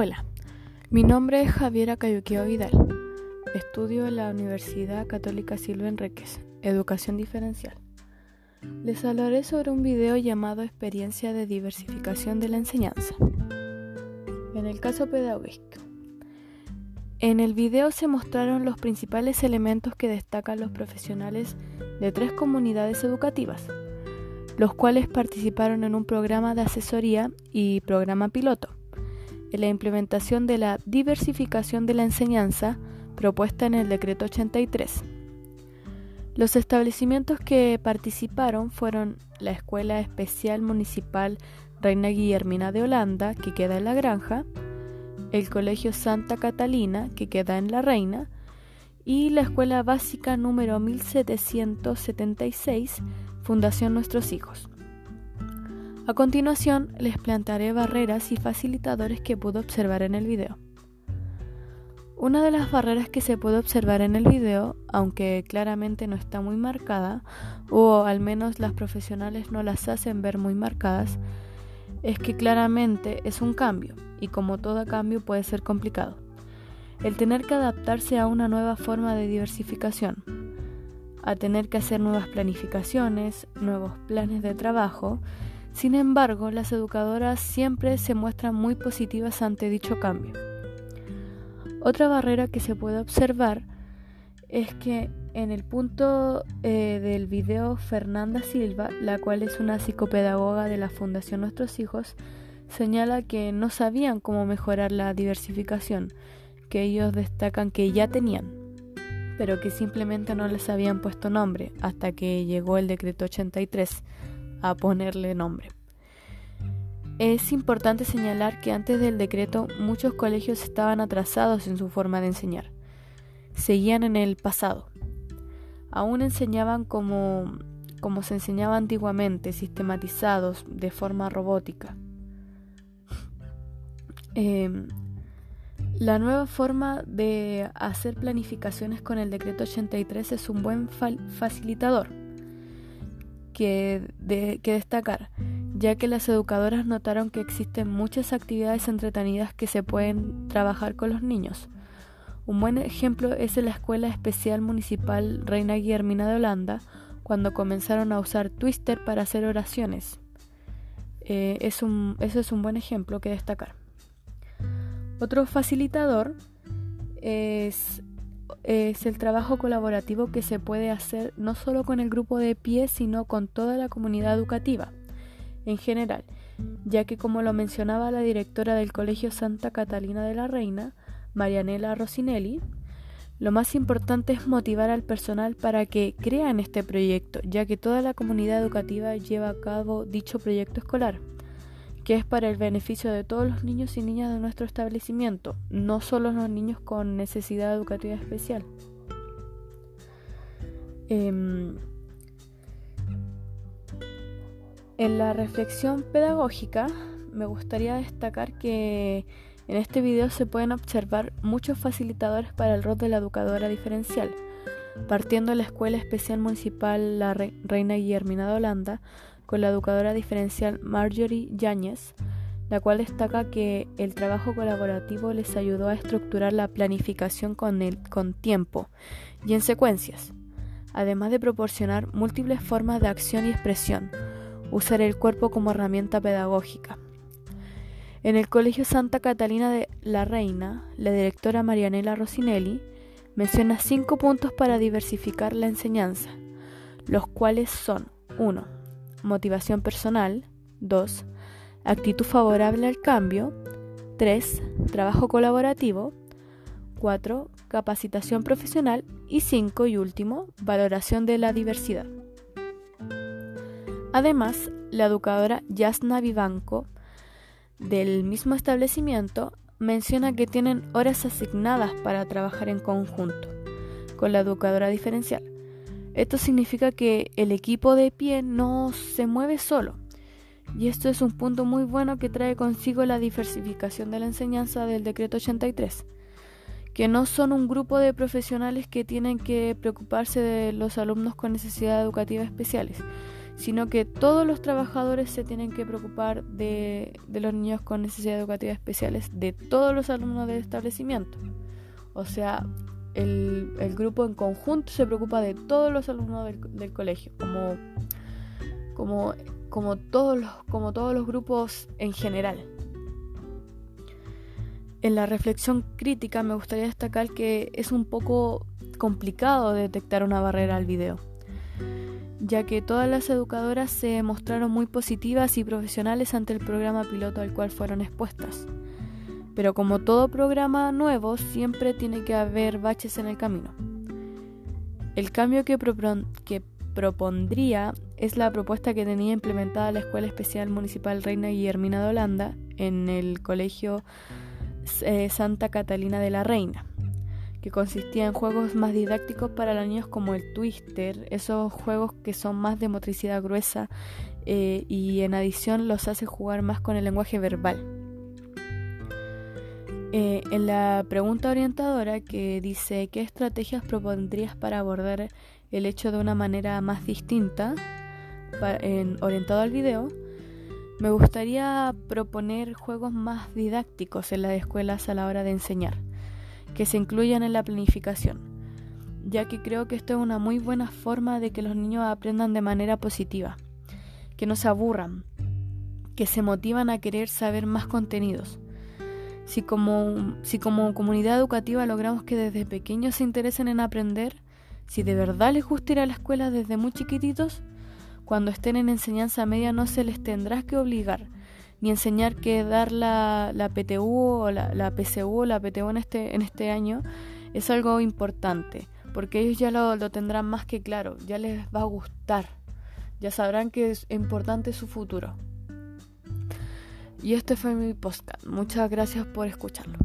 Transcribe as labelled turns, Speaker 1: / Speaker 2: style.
Speaker 1: Hola, mi nombre es Javiera Cayuqueo Vidal. Estudio en la Universidad Católica Silva Enríquez, Educación Diferencial. Les hablaré sobre un video llamado Experiencia de Diversificación de la Enseñanza. En el caso pedagógico. En el video se mostraron los principales elementos que destacan los profesionales de tres comunidades educativas, los cuales participaron en un programa de asesoría y programa piloto en la implementación de la diversificación de la enseñanza propuesta en el decreto 83. Los establecimientos que participaron fueron la Escuela Especial Municipal Reina Guillermina de Holanda, que queda en La Granja, el Colegio Santa Catalina, que queda en La Reina, y la Escuela Básica número 1776, Fundación Nuestros Hijos. A continuación les plantearé barreras y facilitadores que pude observar en el video. Una de las barreras que se puede observar en el video, aunque claramente no está muy marcada, o al menos las profesionales no las hacen ver muy marcadas, es que claramente es un cambio, y como todo cambio puede ser complicado. El tener que adaptarse a una nueva forma de diversificación, a tener que hacer nuevas planificaciones, nuevos planes de trabajo, sin embargo, las educadoras siempre se muestran muy positivas ante dicho cambio. Otra barrera que se puede observar es que en el punto eh, del video Fernanda Silva, la cual es una psicopedagoga de la Fundación Nuestros Hijos, señala que no sabían cómo mejorar la diversificación, que ellos destacan que ya tenían, pero que simplemente no les habían puesto nombre hasta que llegó el decreto 83 a ponerle nombre. Es importante señalar que antes del decreto muchos colegios estaban atrasados en su forma de enseñar. Seguían en el pasado. Aún enseñaban como, como se enseñaba antiguamente, sistematizados de forma robótica. Em, la nueva forma de hacer planificaciones con el decreto 83 es un buen facilitador que, destacar, ya que las educadoras notaron que existen muchas actividades entretenidas que se pueden trabajar con los niños. Un buen ejemplo es en la Escuela Especial Municipal Reina Guillermina de Holanda, cuando comenzaron a usar Twister para hacer oraciones. Eh, es un, eso es un buen ejemplo que destacar. Otro facilitador es es el trabajo colaborativo que se puede hacer no solo con el grupo de pie, sino con toda la comunidad educativa en general, ya que como lo mencionaba la directora del Colegio Santa Catalina de la Reina, Marianela Rosinelli, lo más importante es motivar al personal para que crea en este proyecto, ya que toda la comunidad educativa lleva a cabo dicho proyecto escolar que es para el beneficio de todos los niños y niñas de nuestro establecimiento, no solo los niños con necesidad educativa especial. Em, en la reflexión pedagógica me gustaría destacar que en este video se pueden observar muchos facilitadores para el rol de la educadora diferencial, partiendo de la Escuela Especial Municipal La Reina Guillermina de Holanda, con la educadora diferencial Marjorie Yáñez, la cual destaca que el trabajo colaborativo les ayudó a estructurar la planificación con, el, con tiempo y en secuencias, además de proporcionar múltiples formas de acción y expresión, usar el cuerpo como herramienta pedagógica. En el Colegio Santa Catalina de la Reina, la directora Marianela Rosinelli menciona cinco puntos para diversificar la enseñanza, los cuales son 1 motivación personal, 2. actitud favorable al cambio, 3. trabajo colaborativo, 4. capacitación profesional y 5 y último, valoración de la diversidad. Además, la educadora Yasna Vivanco del mismo establecimiento menciona que tienen horas asignadas para trabajar en conjunto con la educadora diferencial esto significa que el equipo de pie no se mueve solo. Y esto es un punto muy bueno que trae consigo la diversificación de la enseñanza del decreto 83, que no son un grupo de profesionales que tienen que preocuparse de los alumnos con necesidades educativas especiales, sino que todos los trabajadores se tienen que preocupar de, los niños con necesidades educativas especiales, de todos los alumnos del establecimiento. O sea, el, grupo en conjunto se preocupa de todos los alumnos del, colegio, como, como, como, todos los, como todos los grupos en general. En la reflexión crítica me gustaría destacar que es un poco complicado detectar una barrera al video ya que todas las educadoras se mostraron muy positivas y profesionales ante el programa piloto al cual fueron expuestas. Pero como todo programa nuevo, siempre tiene que haber baches en el camino. El cambio que, propondría es la propuesta que tenía implementada la Escuela Especial Municipal Reina Guillermina de Holanda en el Colegio eh, Santa Catalina de la Reina que consistía en juegos más didácticos para los niños como el Twister, esos juegos que son más de motricidad gruesa eh, y en adición los hace jugar más con el lenguaje verbal. Eh, en la pregunta orientadora que dice ¿qué estrategias propondrías para abordar el hecho de una manera más distinta en, orientado al video? Me gustaría proponer juegos más didácticos en las escuelas a la hora de enseñar que se incluyan en la planificación, ya que creo que esto es una muy buena forma de que los niños aprendan de manera positiva, que no se aburran, que se motivan a querer saber más contenidos. Si como, si como comunidad educativa logramos que desde pequeños se interesen en aprender, si de verdad les gusta ir a la escuela desde muy chiquititos, cuando estén en enseñanza media no se les tendrá que obligar, ni enseñar que dar la, la PTU o la, la, PCU o la PTU en este, en este año es algo importante, porque ellos ya lo, lo tendrán más que claro, ya les va a gustar, ya sabrán que es importante su futuro. Y este fue mi podcast. Muchas gracias por escucharlo.